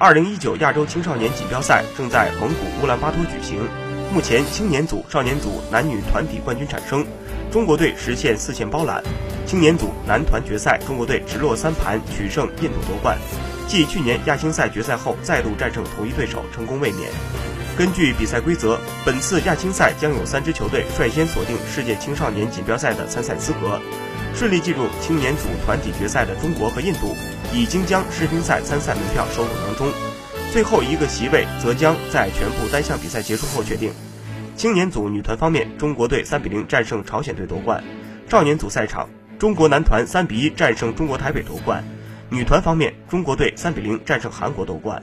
二零一九亚洲青少年锦标赛正在蒙古乌兰巴托举行，目前青年组、少年组男女团体冠军产生，中国队实现四线包揽。青年组男团决赛，中国队直落三盘取胜印度夺冠，继去年亚青赛决赛后再度战胜同一对手，成功卫冕。根据比赛规则，本次亚青赛将有三支球队率先锁定世界青少年锦标赛的参赛资格。顺利进入青年组团体决赛的中国和印度，已经将世乒赛参赛门票收入囊中，最后一个席位则将在全部单项比赛结束后确定。青年组女团方面，中国队三比零战胜朝鲜队夺冠；少年组赛场，中国男团三比一战胜中国台北夺冠；女团方面，中国队三比零战胜韩国夺冠。